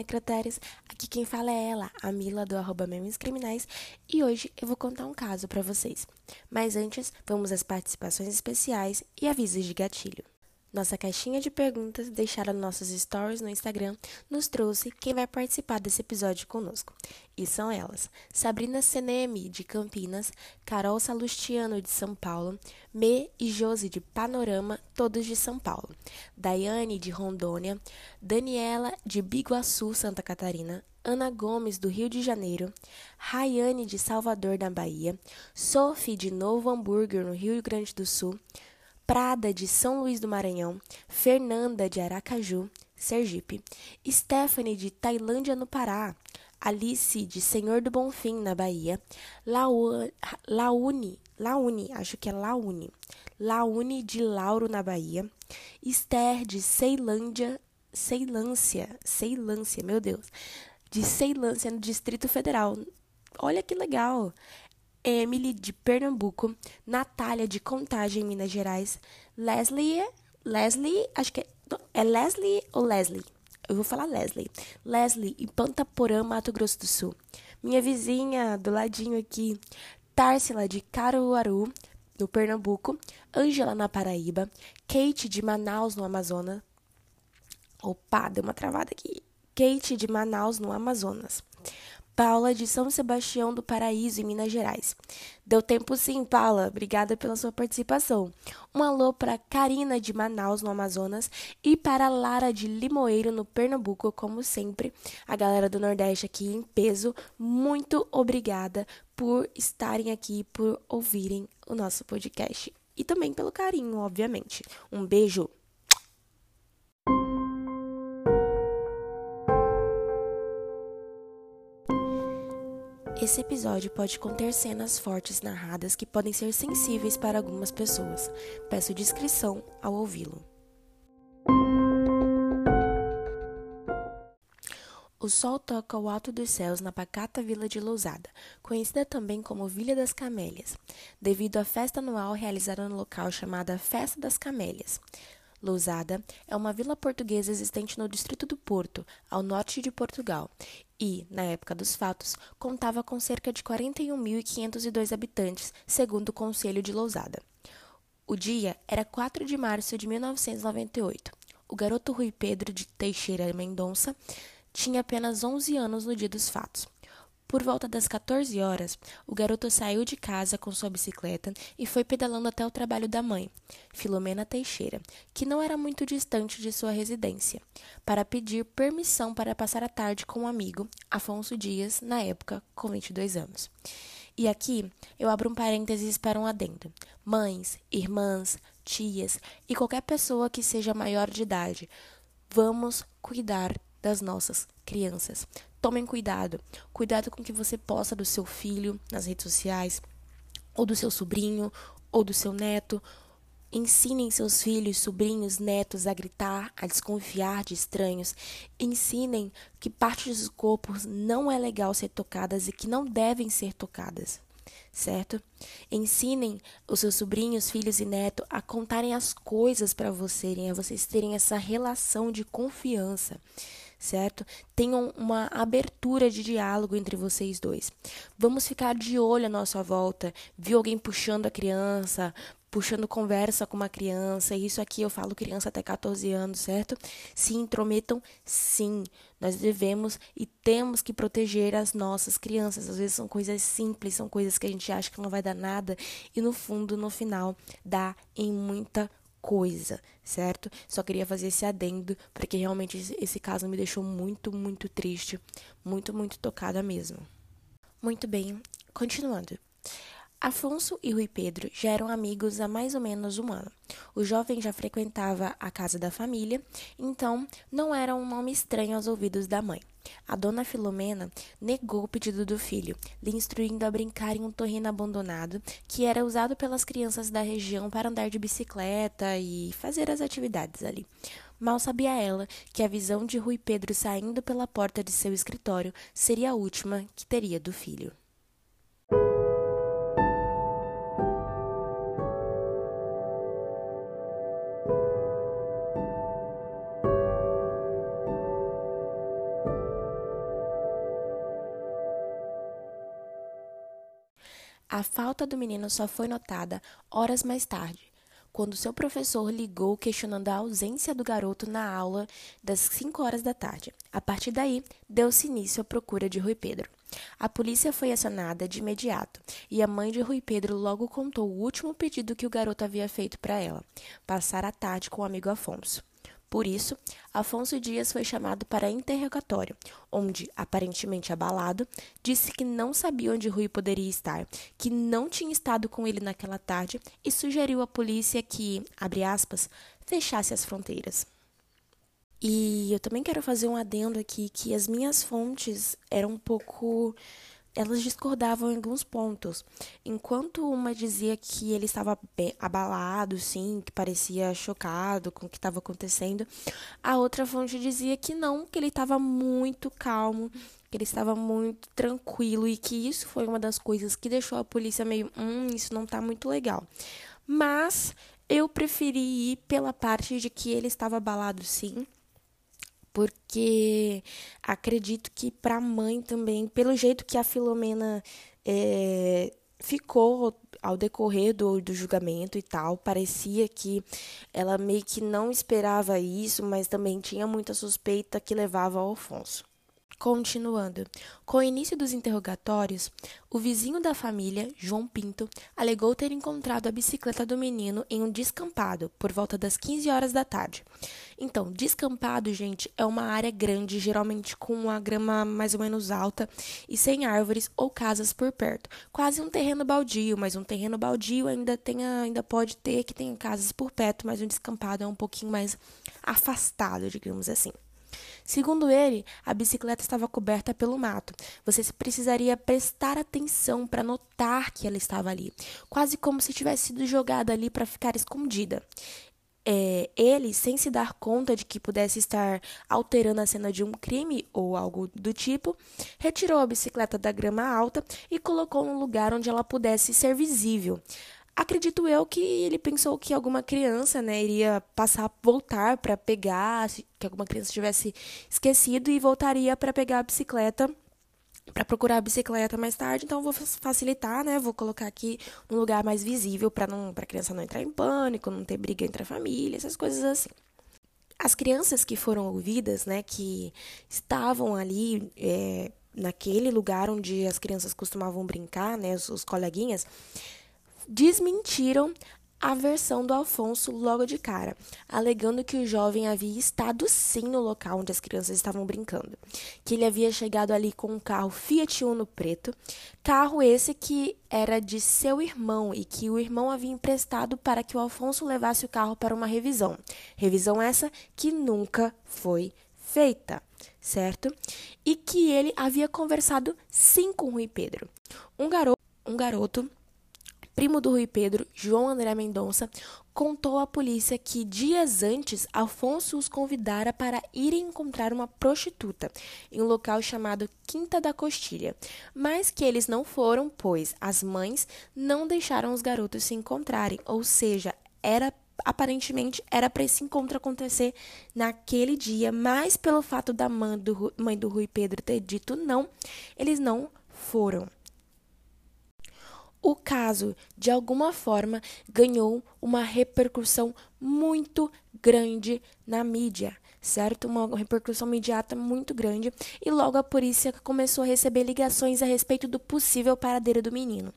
necrotéries. Aqui quem fala é ela, a Mila do arroba Memes Criminais, e hoje eu vou contar um caso para vocês. Mas antes, vamos às participações especiais e avisos de gatilho. Nossa caixinha de perguntas deixada nos nossos stories no Instagram nos trouxe quem vai participar desse episódio conosco. E são elas: Sabrina Senemi, de Campinas, Carol Salustiano, de São Paulo, Me e Josi, de Panorama, todos de São Paulo, Daiane, de Rondônia, Daniela, de Biguaçu, Santa Catarina, Ana Gomes, do Rio de Janeiro, Rayane, de Salvador, na Bahia, Sophie, de Novo Hamburgo, no Rio Grande do Sul, Prada de São Luís do Maranhão, Fernanda de Aracaju, Sergipe, Stephanie de Tailândia no Pará, Alice de Senhor do Bonfim na Bahia, Laune, Laune, acho que é Laune, Laune de Lauro na Bahia, Esther de Ceilândia, Ceilância, Ceilância, meu Deus, de Ceilância no Distrito Federal. Olha que legal. Emily, de Pernambuco, Natália, de Contagem, Minas Gerais, Leslie, Leslie, acho que é, é Leslie ou Leslie? Eu vou falar Leslie. Leslie, em Pantaporã, Mato Grosso do Sul. Minha vizinha, do ladinho aqui, Tarsila, de Caruaru, no Pernambuco, Ângela, na Paraíba, Kate, de Manaus, no Amazonas. Opa, deu uma travada aqui. Kate, de Manaus, no Amazonas. Paula de São Sebastião do Paraíso, em Minas Gerais. Deu tempo sim, Paula. Obrigada pela sua participação. Um alô para Karina de Manaus, no Amazonas, e para Lara de Limoeiro, no Pernambuco, como sempre. A galera do Nordeste aqui em peso, muito obrigada por estarem aqui, por ouvirem o nosso podcast. E também pelo carinho, obviamente. Um beijo. Esse episódio pode conter cenas fortes narradas que podem ser sensíveis para algumas pessoas. Peço discrição ao ouvi-lo. O sol toca o alto dos céus na pacata vila de Lousada, conhecida também como Vila das Camélias, devido à festa anual realizada no local chamada Festa das Camélias. Lousada é uma vila portuguesa existente no distrito do Porto, ao norte de Portugal, e, na época dos fatos, contava com cerca de 41.502 habitantes, segundo o Conselho de Lousada. O dia era 4 de março de 1998. O garoto Rui Pedro de Teixeira Mendonça tinha apenas 11 anos no dia dos fatos. Por volta das 14 horas, o garoto saiu de casa com sua bicicleta e foi pedalando até o trabalho da mãe, Filomena Teixeira, que não era muito distante de sua residência, para pedir permissão para passar a tarde com um amigo, Afonso Dias, na época com 22 anos. E aqui eu abro um parênteses para um adendo. Mães, irmãs, tias e qualquer pessoa que seja maior de idade, vamos cuidar das nossas crianças. Tomem cuidado. Cuidado com o que você posta do seu filho nas redes sociais, ou do seu sobrinho, ou do seu neto. Ensinem seus filhos, sobrinhos, netos a gritar, a desconfiar de estranhos. Ensinem que partes do corpo não é legal ser tocadas e que não devem ser tocadas certo? Ensinem os seus sobrinhos, filhos e netos a contarem as coisas para vocês, a vocês terem essa relação de confiança certo? Tenham uma abertura de diálogo entre vocês dois. Vamos ficar de olho à nossa volta. Viu alguém puxando a criança, puxando conversa com uma criança, isso aqui eu falo criança até 14 anos, certo? Se intrometam, sim. Nós devemos e temos que proteger as nossas crianças. Às vezes são coisas simples, são coisas que a gente acha que não vai dar nada e no fundo, no final, dá em muita coisa, certo? Só queria fazer esse adendo, porque realmente esse caso me deixou muito, muito triste, muito, muito tocada mesmo. Muito bem, continuando. Afonso e Rui Pedro já eram amigos há mais ou menos um ano. O jovem já frequentava a casa da família, então não era um nome estranho aos ouvidos da mãe. A dona Filomena negou o pedido do filho, lhe instruindo a brincar em um torrino abandonado que era usado pelas crianças da região para andar de bicicleta e fazer as atividades ali. Mal sabia ela que a visão de Rui Pedro saindo pela porta de seu escritório seria a última que teria do filho. Falta do menino só foi notada horas mais tarde, quando seu professor ligou questionando a ausência do garoto na aula das 5 horas da tarde. A partir daí, deu-se início à procura de Rui Pedro. A polícia foi acionada de imediato e a mãe de Rui Pedro logo contou o último pedido que o garoto havia feito para ela: passar a tarde com o amigo Afonso. Por isso, Afonso Dias foi chamado para interrogatório, onde, aparentemente abalado, disse que não sabia onde Rui poderia estar, que não tinha estado com ele naquela tarde e sugeriu à polícia que, abre aspas, fechasse as fronteiras. E eu também quero fazer um adendo aqui que as minhas fontes eram um pouco elas discordavam em alguns pontos. Enquanto uma dizia que ele estava abalado, sim, que parecia chocado com o que estava acontecendo, a outra fonte dizia que não, que ele estava muito calmo, que ele estava muito tranquilo e que isso foi uma das coisas que deixou a polícia meio, hum, isso não está muito legal. Mas eu preferi ir pela parte de que ele estava abalado, sim porque acredito que para a mãe também, pelo jeito que a Filomena é, ficou ao decorrer do, do julgamento e tal, parecia que ela meio que não esperava isso, mas também tinha muita suspeita que levava ao Alfonso. Continuando, com o início dos interrogatórios, o vizinho da família, João Pinto, alegou ter encontrado a bicicleta do menino em um descampado por volta das 15 horas da tarde. Então, descampado, gente, é uma área grande, geralmente com uma grama mais ou menos alta e sem árvores ou casas por perto. Quase um terreno baldio, mas um terreno baldio ainda tem ainda pode ter que tenha casas por perto, mas um descampado é um pouquinho mais afastado, digamos assim. Segundo ele, a bicicleta estava coberta pelo mato. Você precisaria prestar atenção para notar que ela estava ali, quase como se tivesse sido jogada ali para ficar escondida. É, ele, sem se dar conta de que pudesse estar alterando a cena de um crime ou algo do tipo, retirou a bicicleta da grama alta e colocou num lugar onde ela pudesse ser visível. Acredito eu que ele pensou que alguma criança, né, iria passar, voltar para pegar, que alguma criança tivesse esquecido e voltaria para pegar a bicicleta, para procurar a bicicleta mais tarde. Então vou facilitar, né? Vou colocar aqui um lugar mais visível para não, para a criança não entrar em pânico, não ter briga entre a família, essas coisas assim. As crianças que foram ouvidas, né, que estavam ali é, naquele lugar onde as crianças costumavam brincar, né, os, os coleguinhas, desmentiram a versão do Alfonso logo de cara, alegando que o jovem havia estado sim no local onde as crianças estavam brincando, que ele havia chegado ali com um carro Fiat Uno preto, carro esse que era de seu irmão e que o irmão havia emprestado para que o Alfonso levasse o carro para uma revisão. Revisão essa que nunca foi feita, certo? E que ele havia conversado sim com o Rui Pedro, um garoto, um garoto primo do Rui Pedro, João André Mendonça, contou à polícia que dias antes Afonso os convidara para irem encontrar uma prostituta em um local chamado Quinta da Costilha, mas que eles não foram, pois as mães não deixaram os garotos se encontrarem, ou seja, era aparentemente era para esse encontro acontecer naquele dia, mas pelo fato da mãe do, mãe do Rui Pedro ter dito não, eles não foram. O caso, de alguma forma, ganhou uma repercussão muito grande na mídia, certo? Uma repercussão imediata muito grande, e logo a polícia começou a receber ligações a respeito do possível paradeiro do menino.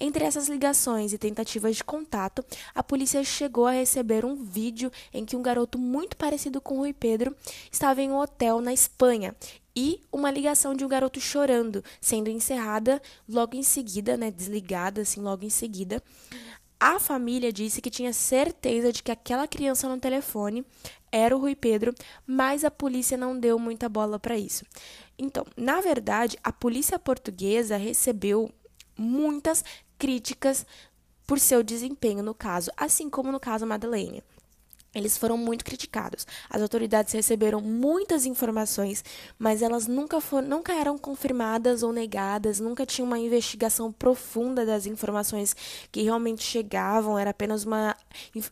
Entre essas ligações e tentativas de contato, a polícia chegou a receber um vídeo em que um garoto muito parecido com Rui Pedro estava em um hotel na Espanha e uma ligação de um garoto chorando, sendo encerrada logo em seguida, né, desligada assim logo em seguida. A família disse que tinha certeza de que aquela criança no telefone era o Rui Pedro, mas a polícia não deu muita bola para isso. Então, na verdade, a polícia portuguesa recebeu muitas críticas por seu desempenho no caso, assim como no caso Madeleine eles foram muito criticados. As autoridades receberam muitas informações, mas elas nunca, foram, nunca eram confirmadas ou negadas, nunca tinha uma investigação profunda das informações que realmente chegavam, era apenas uma,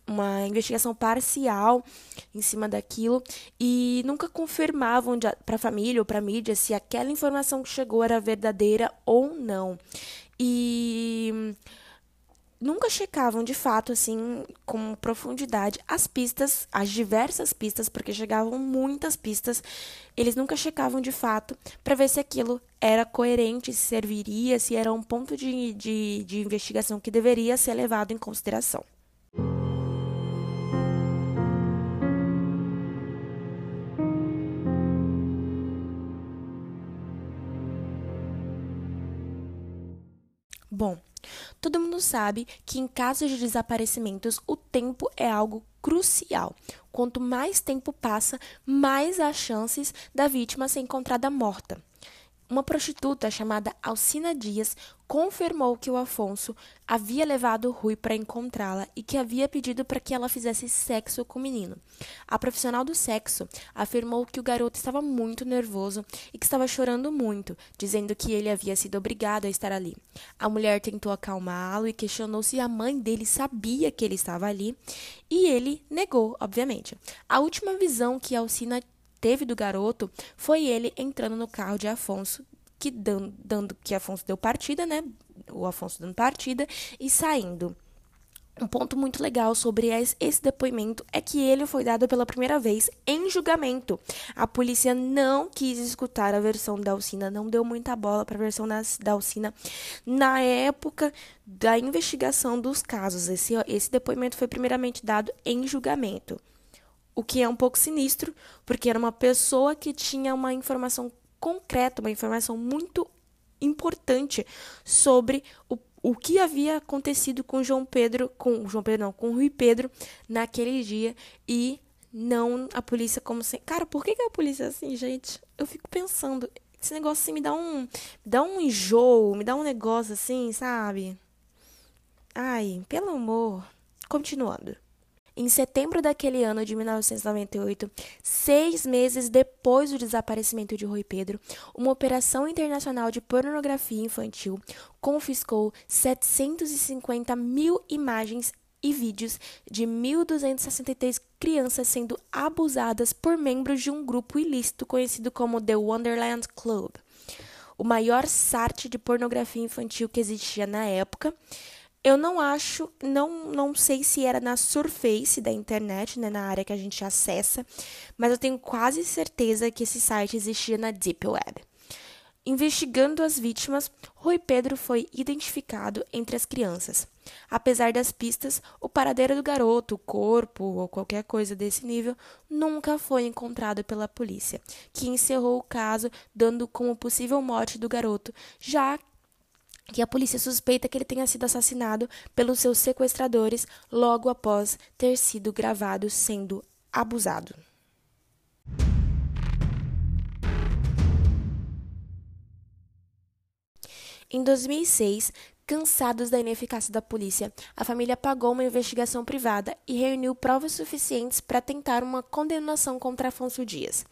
uma investigação parcial em cima daquilo e nunca confirmavam para a família ou para a mídia se aquela informação que chegou era verdadeira ou não. e nunca checavam de fato, assim, com profundidade as pistas, as diversas pistas, porque chegavam muitas pistas, eles nunca checavam de fato para ver se aquilo era coerente, se serviria, se era um ponto de, de, de investigação que deveria ser levado em consideração. Todo mundo sabe que em casos de desaparecimentos o tempo é algo crucial. Quanto mais tempo passa, mais há chances da vítima ser encontrada morta. Uma prostituta chamada Alcina Dias confirmou que o Afonso havia levado Rui para encontrá-la e que havia pedido para que ela fizesse sexo com o menino. A profissional do sexo afirmou que o garoto estava muito nervoso e que estava chorando muito, dizendo que ele havia sido obrigado a estar ali. A mulher tentou acalmá-lo e questionou se a mãe dele sabia que ele estava ali, e ele negou, obviamente. A última visão que Alcina teve do garoto foi ele entrando no carro de Afonso, que dando, dando que Afonso deu partida, né? O Afonso dando partida e saindo. Um ponto muito legal sobre esse depoimento é que ele foi dado pela primeira vez em julgamento. A polícia não quis escutar a versão da Alcina, não deu muita bola para a versão da Alcina na época da investigação dos casos. Esse, esse depoimento foi primeiramente dado em julgamento o que é um pouco sinistro, porque era uma pessoa que tinha uma informação concreta, uma informação muito importante sobre o, o que havia acontecido com João Pedro, com João Pedro não, com Rui Pedro naquele dia e não a polícia como se, cara, por que, que a polícia é assim, gente? Eu fico pensando, esse negócio assim me dá um, me dá um enjoo, me dá um negócio assim, sabe? Ai, pelo amor. Continuando. Em setembro daquele ano de 1998, seis meses depois do desaparecimento de Rui Pedro, uma operação internacional de pornografia infantil confiscou 750 mil imagens e vídeos de 1.263 crianças sendo abusadas por membros de um grupo ilícito conhecido como The Wonderland Club, o maior site de pornografia infantil que existia na época eu não acho, não, não sei se era na surface da internet, né, na área que a gente acessa, mas eu tenho quase certeza que esse site existia na Deep Web. Investigando as vítimas, Rui Pedro foi identificado entre as crianças. Apesar das pistas, o paradeiro do garoto, o corpo ou qualquer coisa desse nível nunca foi encontrado pela polícia, que encerrou o caso dando como possível morte do garoto, já que a polícia suspeita que ele tenha sido assassinado pelos seus sequestradores logo após ter sido gravado sendo abusado. Em 2006, cansados da ineficácia da polícia, a família pagou uma investigação privada e reuniu provas suficientes para tentar uma condenação contra Afonso Dias.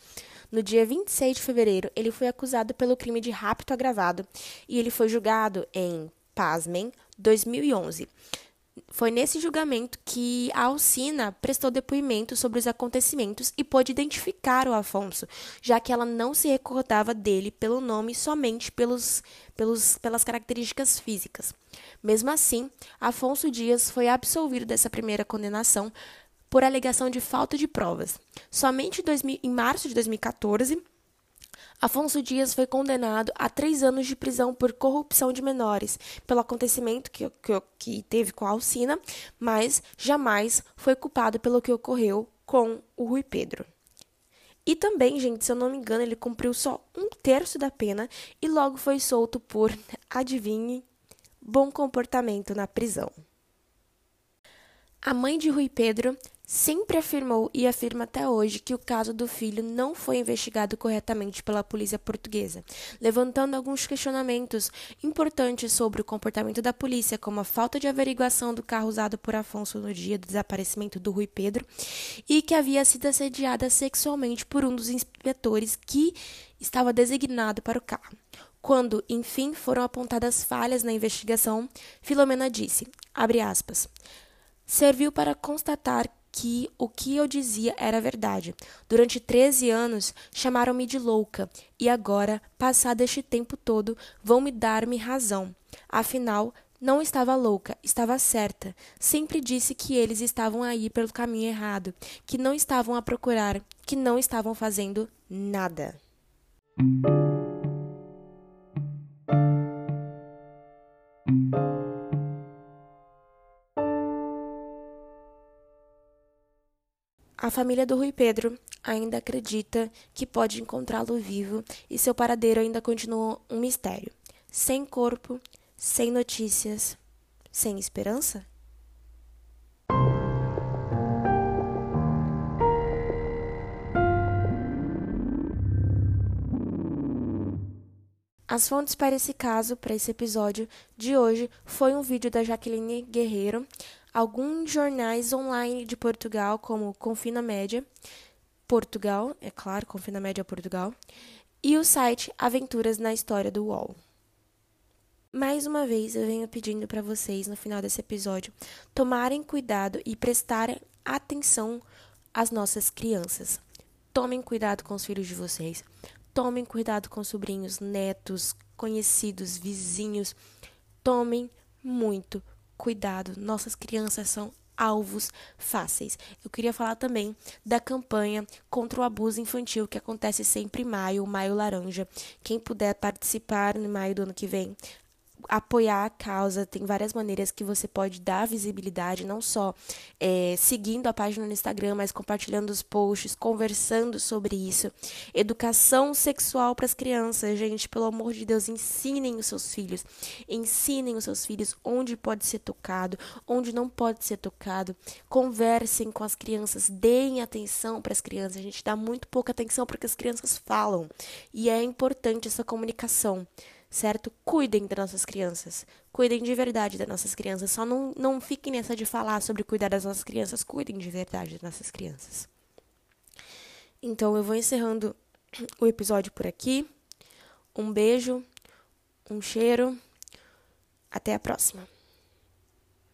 No dia 26 de fevereiro, ele foi acusado pelo crime de rapto agravado e ele foi julgado em, pasmem, 2011. Foi nesse julgamento que a Alcina prestou depoimento sobre os acontecimentos e pôde identificar o Afonso, já que ela não se recordava dele pelo nome somente pelos, pelos, pelas características físicas. Mesmo assim, Afonso Dias foi absolvido dessa primeira condenação por alegação de falta de provas. Somente em março de 2014, Afonso Dias foi condenado a três anos de prisão por corrupção de menores, pelo acontecimento que, que, que teve com a Alcina, mas jamais foi culpado pelo que ocorreu com o Rui Pedro. E também, gente, se eu não me engano, ele cumpriu só um terço da pena e logo foi solto por, adivinhe, bom comportamento na prisão. A mãe de Rui Pedro sempre afirmou e afirma até hoje que o caso do filho não foi investigado corretamente pela polícia portuguesa, levantando alguns questionamentos importantes sobre o comportamento da polícia, como a falta de averiguação do carro usado por Afonso no dia do desaparecimento do Rui Pedro e que havia sido assediada sexualmente por um dos inspetores que estava designado para o carro. Quando, enfim, foram apontadas falhas na investigação, Filomena disse, abre aspas, serviu para constatar que o que eu dizia era verdade. Durante 13 anos chamaram-me de louca e agora, passado este tempo todo, vão me dar-me razão. Afinal, não estava louca, estava certa. Sempre disse que eles estavam aí pelo caminho errado, que não estavam a procurar, que não estavam fazendo nada. A família do Rui Pedro ainda acredita que pode encontrá-lo vivo e seu paradeiro ainda continua um mistério. Sem corpo, sem notícias, sem esperança? As fontes para esse caso, para esse episódio de hoje, foi um vídeo da Jaqueline Guerreiro, alguns jornais online de Portugal, como Confina Média, Portugal, é claro, Confina Média Portugal, e o site Aventuras na História do UOL. Mais uma vez, eu venho pedindo para vocês, no final desse episódio, tomarem cuidado e prestarem atenção às nossas crianças. Tomem cuidado com os filhos de vocês. Tomem cuidado com sobrinhos, netos, conhecidos, vizinhos. Tomem muito cuidado. Nossas crianças são alvos fáceis. Eu queria falar também da campanha contra o abuso infantil que acontece sempre em maio, maio laranja. Quem puder participar no maio do ano que vem, apoiar a causa, tem várias maneiras que você pode dar visibilidade, não só é, seguindo a página no Instagram, mas compartilhando os posts, conversando sobre isso. Educação sexual para as crianças, gente, pelo amor de Deus, ensinem os seus filhos, ensinem os seus filhos onde pode ser tocado, onde não pode ser tocado. Conversem com as crianças, deem atenção para as crianças. A gente dá muito pouca atenção porque as crianças falam e é importante essa comunicação certo? Cuidem das nossas crianças. Cuidem de verdade das nossas crianças. Só não, não fiquem nessa de falar sobre cuidar das nossas crianças. Cuidem de verdade das nossas crianças. Então eu vou encerrando o episódio por aqui. Um beijo, um cheiro. Até a próxima.